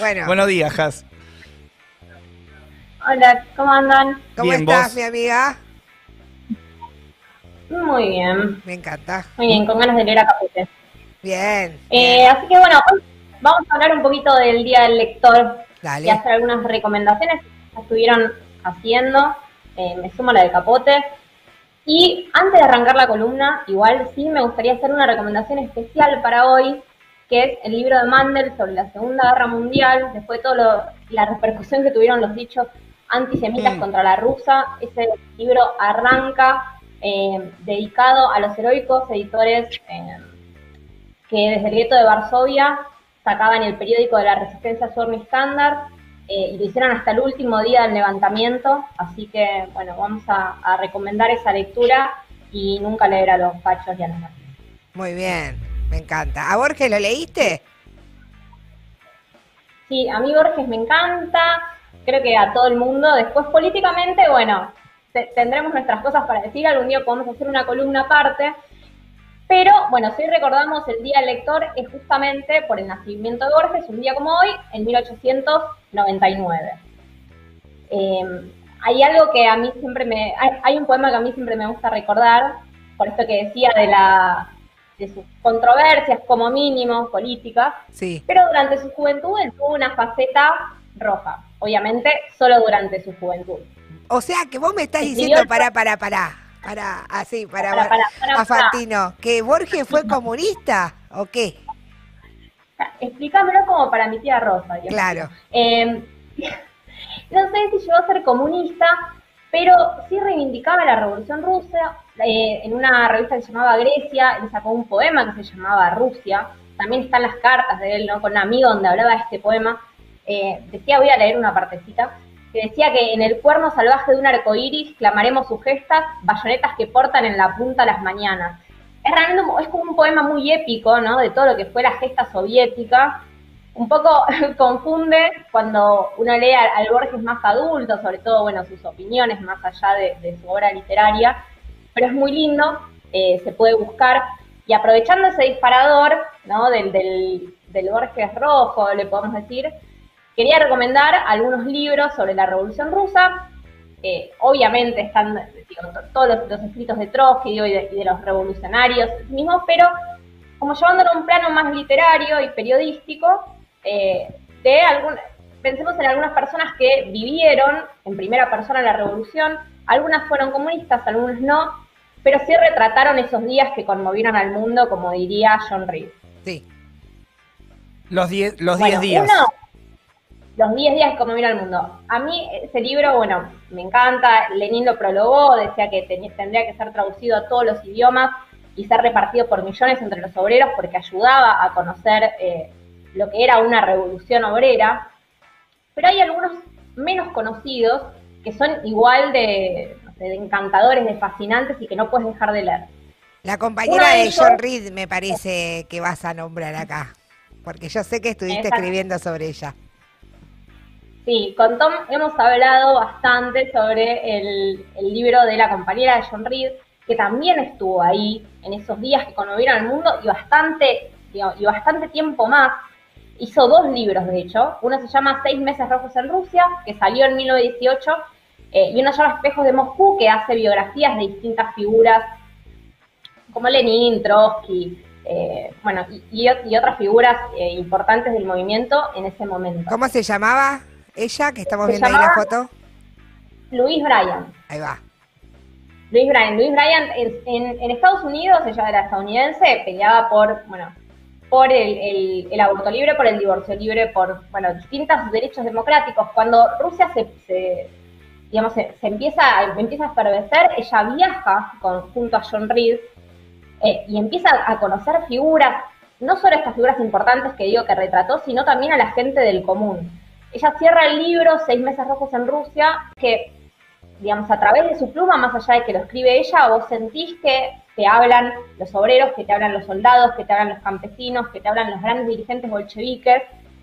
Bueno. Buenos días, Has. Hola, ¿cómo andan? ¿Cómo Bien, estás, ¿vos? mi amiga? Muy bien, Me encanta. muy bien, con ganas de leer a Capute. Bien. Eh, bien. así que bueno, hoy vamos a hablar un poquito del Día del Lector y hacer algunas recomendaciones que estuvieron haciendo. Eh, me sumo a la de Capote. Y antes de arrancar la columna, igual sí me gustaría hacer una recomendación especial para hoy, que es el libro de Mandel sobre la Segunda Guerra Mundial, después de toda la repercusión que tuvieron los dichos antisemitas Mm. contra la rusa. Ese libro arranca eh, dedicado a los heroicos editores eh, que desde el gueto de Varsovia sacaban el periódico de la resistencia Sorny Standard eh, y lo hicieron hasta el último día del levantamiento, así que bueno, vamos a, a recomendar esa lectura y nunca leer a los fachos y a los nazis. Muy bien. Me encanta. ¿A Borges lo leíste? Sí, a mí Borges me encanta, creo que a todo el mundo. Después políticamente, bueno, te- tendremos nuestras cosas para decir, algún día podemos hacer una columna aparte. Pero bueno, si recordamos el Día del Lector es justamente por el nacimiento de Borges, un día como hoy, en 1899. Eh, hay algo que a mí siempre me... Hay un poema que a mí siempre me gusta recordar, por esto que decía de, la, de sus controversias como mínimo políticas, Sí. pero durante su juventud él tuvo una faceta roja, obviamente solo durante su juventud. O sea que vos me estás Escribió diciendo, el- para, para, para, para, así, para, Pará, pará, pará, a Fantino, que Borges fue comunista, ¿o qué? Explícamelo como para mi tía Rosa. Claro. Eh, no sé si llegó a ser comunista, pero sí reivindicaba la Revolución Rusa. Eh, en una revista que se llamaba Grecia, él sacó un poema que se llamaba Rusia. También están las cartas de él, ¿no? Con un amigo donde hablaba de este poema. Eh, decía, voy a leer una partecita, que decía que en el cuerno salvaje de un arco iris clamaremos sus gestas, bayonetas que portan en la punta las mañanas. Es realmente un- es como un poema muy épico, ¿no? De todo lo que fue la gesta soviética. Un poco confunde cuando uno lee al, Borges más adulto, sobre todo, bueno, sus opiniones más allá de su obra literaria, pero es muy lindo, eh, se puede buscar. Y aprovechando ese disparador, ¿no? Del, del, del Borges rojo, le podemos decir, quería recomendar algunos libros sobre la Revolución Rusa. Obviamente están todos los, escritos de Trotsky y, de, y de los revolucionarios mismos, pero como llevándolo a un plano más literario y periodístico, eh, de algún, pensemos en algunas personas que vivieron en primera persona la revolución, algunas fueron comunistas, algunas no, pero sí retrataron esos días que conmovieron al mundo, como diría John Reed. Sí. Los 10 los Bueno, 10 días. uno, los 10 días como mira el mundo. A mí ese libro, bueno, me encanta. Lenin lo prologó, decía que ten- tendría que ser traducido a todos los idiomas y ser repartido por millones entre los obreros porque ayudaba a conocer eh, lo que era una revolución obrera. Pero hay algunos menos conocidos que son igual de, no sé, de encantadores, de fascinantes y que no puedes dejar de leer. La compañera de John Reed me parece que vas a nombrar acá, porque yo sé que estuviste Exacto. escribiendo sobre ella. Sí, con Tom hemos hablado bastante sobre el, el libro de la compañera de John Reed, que también estuvo ahí en esos días que conmovieron al mundo y bastante, y bastante tiempo más. Hizo dos libros, de hecho. Uno se llama Seis meses rojos en Rusia, que salió en 1918, eh, y uno se llama Espejos de Moscú, que hace biografías de distintas figuras, como Lenin, Trotsky, eh, bueno, y, y ot- y otras figuras eh, importantes del movimiento en ese momento. ¿Cómo se llamaba ella, que estamos Se viendo ahí la foto? Louis Bryan. Ahí va. Luis Bryan. Luis Bryan en, en- en Estados Unidos, ella era estadounidense, peleaba por, bueno, por el, aborto libre, por el divorcio libre, por, bueno, distintos derechos democráticos. Cuando Rusia se, se, digamos, se, se empieza, empieza a efervecer, ella viaja con, junto a John Reed eh, y empieza a conocer figuras, no solo estas figuras importantes que digo que retrató, sino también a la gente del común. Ella cierra el libro, Seis meses rojos en Rusia, que digamos, a través de su pluma, más allá de que lo escribe ella, vos sentís que te hablan los obreros, que te hablan los soldados, que te hablan los campesinos, que te hablan los grandes dirigentes bolcheviques,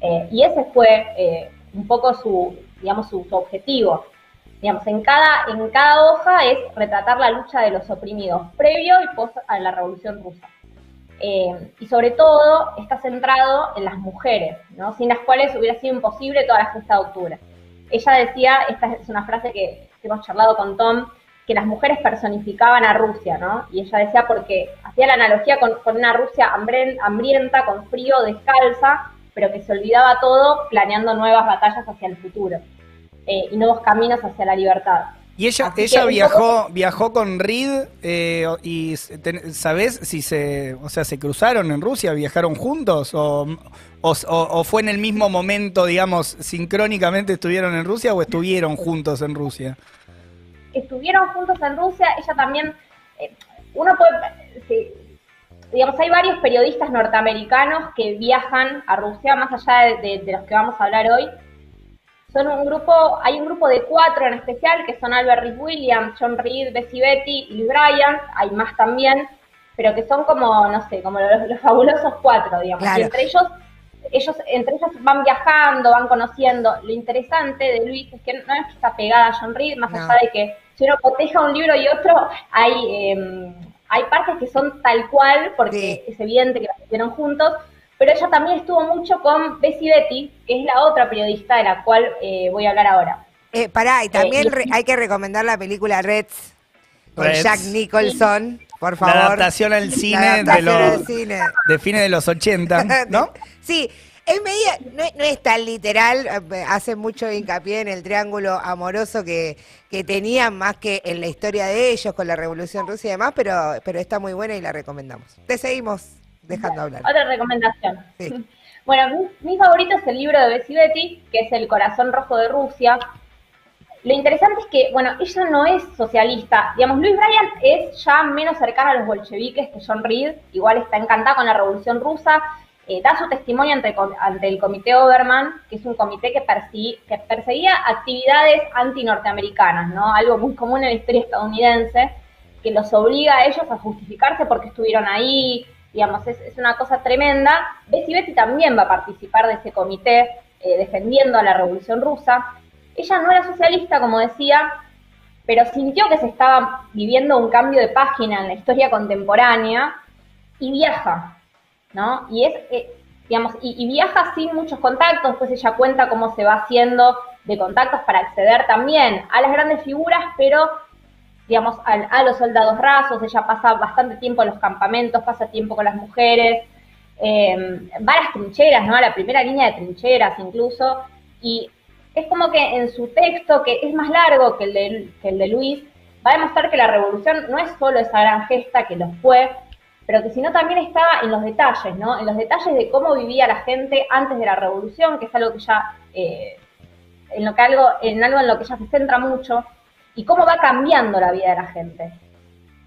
eh, y ese fue eh, un poco su, digamos, su, objetivo. Digamos, en cada, en cada hoja es retratar la lucha de los oprimidos, previo y post a la Revolución Rusa. eh, y sobre todo está centrado en las mujeres, ¿no? sin las cuales hubiera sido imposible toda la fiesta de octubre. Ella decía, esta es una frase que, hemos charlado con Tom, que las mujeres personificaban a Rusia, ¿no? Y ella decía porque hacía la analogía con, una Rusia hambrienta, con frío, descalza, pero que se olvidaba todo planeando nuevas batallas hacia el futuro eh, y nuevos caminos hacia la libertad. Y ella, ella viajó, viajó con Reed eh, y ¿sabes si se, o sea, se cruzaron en Rusia, viajaron juntos o, o, fue en el mismo momento, digamos, sincrónicamente estuvieron en Rusia o estuvieron juntos en Rusia? Estuvieron juntos en Rusia, ella también, eh, uno puede, digamos, hay varios periodistas norteamericanos que viajan a Rusia, más allá de los que vamos a hablar hoy, son un grupo, hay un grupo de cuatro en especial, que son Albert Reed Williams, John Reed, Bessie Betty y Bryant, hay más también, pero que son como, no sé, como los, fabulosos cuatro, digamos. Y entre ellos, ellos, entre ellos van viajando, van conociendo. Lo interesante de Luis es que no es que está pegada a John Reed, más allá de que si uno coteja un libro y otro, hay, em, hay partes que son tal cual, porque es evidente que las hicieron juntos, pero ella también estuvo mucho con Bessie Betty, que es la otra periodista de la cual eh, voy a hablar ahora. Eh, pará, y también eh, hay que recomendar la película Reds con Jack Nicholson, por favor. La adaptación al cine, de, los, de fines de los 80, ¿no? sí, es media, no, es tan literal, hace mucho hincapié en el triángulo amoroso que, que tenían más que en la historia de ellos con la Revolución Rusa y demás, pero, pero está muy buena y la recomendamos. Te seguimos dejando hablar. Otra recomendación. Bueno, mi, favorito es el libro de Bessie Betty, que es El corazón rojo de Rusia. Lo interesante es que, bueno, ella no es socialista. Digamos, Luis Bryan es ya menos cercano a los bolcheviques que John Reed. Igual está encantada con la revolución rusa. Eh, da su testimonio ante, el Comité Oberman, que es un comité que, perseguía actividades anti-norteamericanas, ¿no? Algo muy común en la historia estadounidense, que los obliga a ellos a justificarse porque estuvieron ahí, digamos, es, una cosa tremenda. Bessie Betty también va a participar de ese comité eh, defendiendo a la Revolución Rusa. Ella no era socialista, como decía, pero sintió que se estaba viviendo un cambio de página en la historia contemporánea y viaja, ¿no? Y es, eh, digamos, y, viaja sin muchos contactos, después ella cuenta cómo se va haciendo de contactos para acceder también a las grandes figuras, pero digamos, a, los soldados rasos, ella pasa bastante tiempo en los campamentos, pasa tiempo con las mujeres, eh, va a las trincheras, ¿no? A la primera línea de trincheras incluso, y es como que en su texto, que es más largo que el de, Luis, va a demostrar que la revolución no es solo esa gran gesta que lo fue, pero que sino también estaba en los detalles, ¿no? En los detalles de cómo vivía la gente antes de la revolución, que es algo que ya, eh, en lo que algo, en algo en lo que ella se centra mucho, y cómo va cambiando la vida de la gente.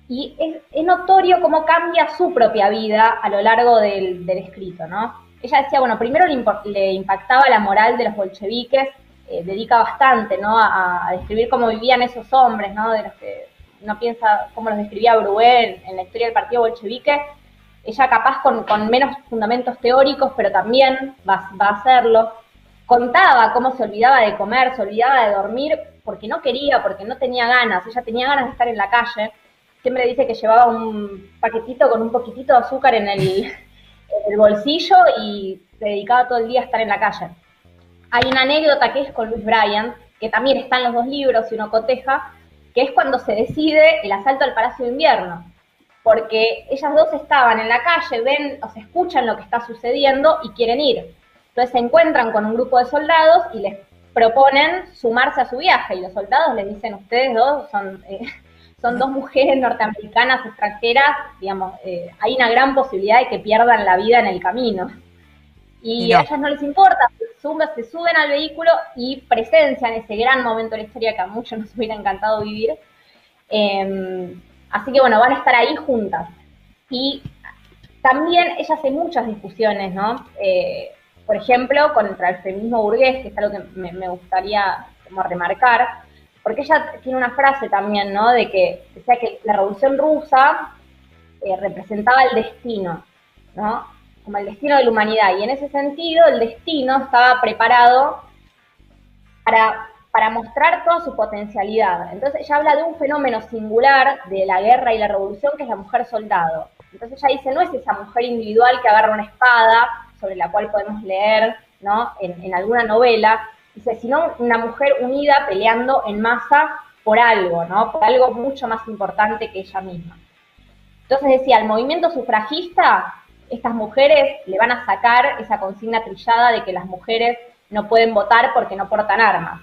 Y es, notorio cómo cambia su propia vida a lo largo del, escrito, ¿no? Ella decía, bueno, primero le, impactaba la moral de los bolcheviques, eh, dedica bastante, ¿no? A, describir cómo vivían esos hombres, ¿no? De los que uno piensa cómo los describía Bruel en la historia del partido bolchevique. Ella capaz con, menos fundamentos teóricos, pero también va, va a hacerlo. Contaba cómo se olvidaba de comer, se olvidaba de dormir porque no quería, porque no tenía ganas, ella tenía ganas de estar en la calle, siempre dice que llevaba un paquetito con un poquitito de azúcar en el, bolsillo y se dedicaba todo el día a estar en la calle. Hay una anécdota que es con Luis Bryan, que también está en los dos libros y uno coteja, que es cuando se decide el asalto al Palacio de Invierno, porque ellas dos estaban en la calle, ven o se escuchan lo que está sucediendo y quieren ir. Entonces se encuentran con un grupo de soldados y les proponen sumarse a su viaje y los soldados les dicen, ustedes dos son, eh, son dos mujeres norteamericanas extranjeras, digamos, eh, hay una gran posibilidad de que pierdan la vida en el camino. Y, a ellas no les importa, se suben, al vehículo y presencian ese gran momento de la historia que a muchos nos hubiera encantado vivir. Em, así que bueno, van a estar ahí juntas. Y también ella hace muchas discusiones, ¿no? Eh, por ejemplo, contra el feminismo burgués, que es algo que me, gustaría como remarcar, porque ella tiene una frase también, ¿no? De que la revolución rusa eh, representaba el destino, ¿no? Como el destino de la humanidad. Y en ese sentido, el destino estaba preparado para, para mostrar toda su potencialidad. Entonces ella habla de un fenómeno singular de la guerra y la revolución, que es la mujer soldado. Entonces ella dice, no es esa mujer individual que agarra una espada sobre la cual podemos leer ¿no? en, alguna novela, dice, sino una mujer unida peleando en masa por algo, ¿no? por algo mucho más importante que ella misma. Entonces decía, al movimiento sufragista, estas mujeres le van a sacar esa consigna trillada de que las mujeres no pueden votar porque no portan armas.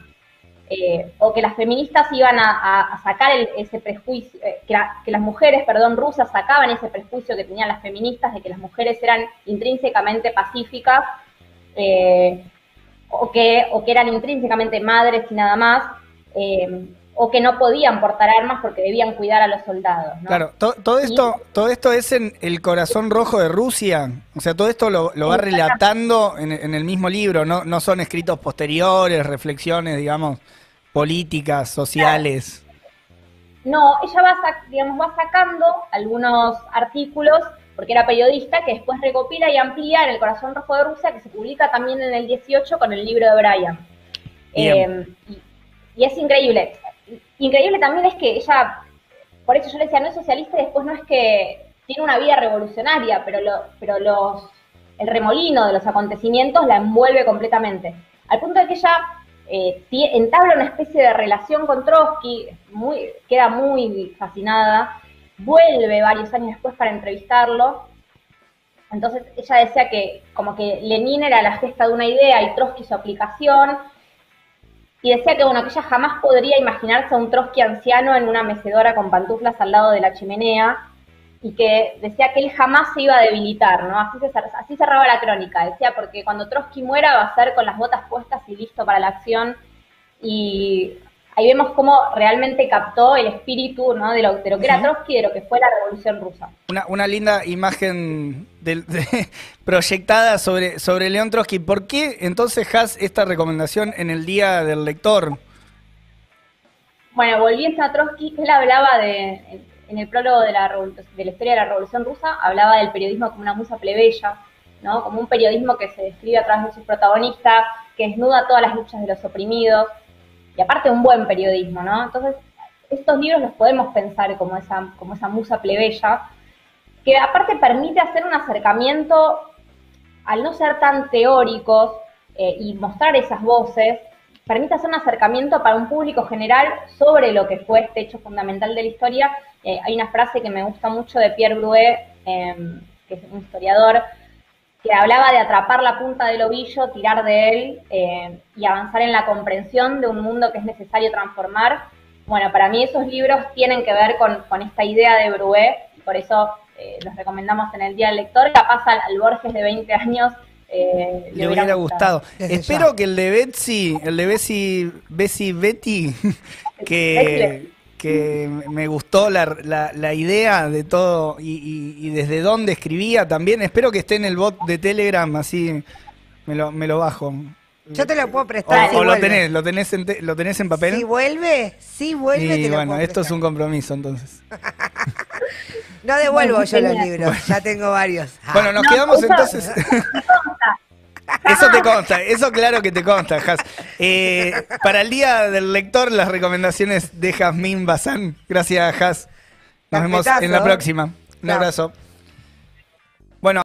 Eh, o que las feministas iban a, sacar ese prejuicio, eh, que, las mujeres, perdón, rusas sacaban ese prejuicio que tenían las feministas de que las mujeres eran intrínsecamente pacíficas eh, o, que, o que eran intrínsecamente madres y nada más, o que no podían portar armas porque debían cuidar a los soldados. Claro, todo, esto, todo esto es en el corazón rojo de Rusia, o sea, todo esto lo, va relatando en, en, el mismo libro, no, no son escritos posteriores, reflexiones, digamos políticas, sociales. No, ella va, digamos, va sacando algunos artículos, porque era periodista, que después recopila y amplía en El Corazón Rojo de Rusia, que se publica también en el 18 con el libro de Brian. Eh, y, es increíble. Increíble también es que ella, por eso yo le decía, no es socialista y después no es que tiene una vida revolucionaria, pero, lo, pero los, el remolino de los acontecimientos la envuelve completamente. Al punto de que ella eh, entabla una especie de relación con Trotsky, muy, queda muy fascinada, vuelve varios años después para entrevistarlo. Entonces ella decía que como que Lenin era la gesta de una idea y Trotsky su aplicación, y decía que bueno, que ella jamás podría imaginarse a un Trotsky anciano en una mecedora con pantuflas al lado de la chimenea, y que decía que él jamás se iba a debilitar, ¿no? Así, así cerraba la crónica, decía, porque cuando Trotsky muera va a ser con las botas puestas y listo para la acción. Y ahí vemos cómo realmente captó el espíritu ¿no? de, lo, que era Trotsky y de lo que fue la revolución rusa. Una, una linda imagen proyectada sobre, sobre León Trotsky. ¿Por qué entonces has esta recomendación en el Día del Lector? Bueno, volviendo a Trotsky, él hablaba de en el prólogo de la, de la historia de la Revolución Rusa, hablaba del periodismo como una musa plebeya, ¿no? como un periodismo que se describe a través de sus protagonistas, que desnuda todas las luchas de los oprimidos, y aparte un buen periodismo, ¿no? Entonces, estos libros los podemos pensar como esa, como esa musa plebeya, que aparte permite hacer un acercamiento, al no ser tan teóricos eh, y mostrar esas voces, permite hacer un acercamiento para un público general sobre lo que fue este hecho fundamental de la historia. Eh, hay una frase que me gusta mucho de Pierre Bruet, em, que es un historiador, que hablaba de atrapar la punta del ovillo, tirar de él em, y avanzar en la comprensión de un mundo que es necesario transformar. Bueno, para mí esos libros tienen que ver con, esta idea de Bruet, por eso eh, los recomendamos en el Día del Lector. Capaz al, al Borges de 20 años eh, le, hubiera gustado. Espero que el de Betsy, el de Betsy, Betsy Betty, que, que me gustó la, la, idea de todo y, desde dónde escribía también. Espero que esté en el bot de Telegram, así me lo, me lo bajo. Yo te lo puedo prestar. O, lo tenés, lo tenés, en lo tenés en papel. Si vuelve, si vuelve. Y bueno, esto es un compromiso entonces. no devuelvo yo los libros, ya tengo varios. Bueno, nos quedamos entonces. Eso te consta, eso claro que te consta, Has. Eh, para el día del lector, las recomendaciones de Jazmín Bazán. Gracias, Has. Nos vemos en la próxima. Un abrazo.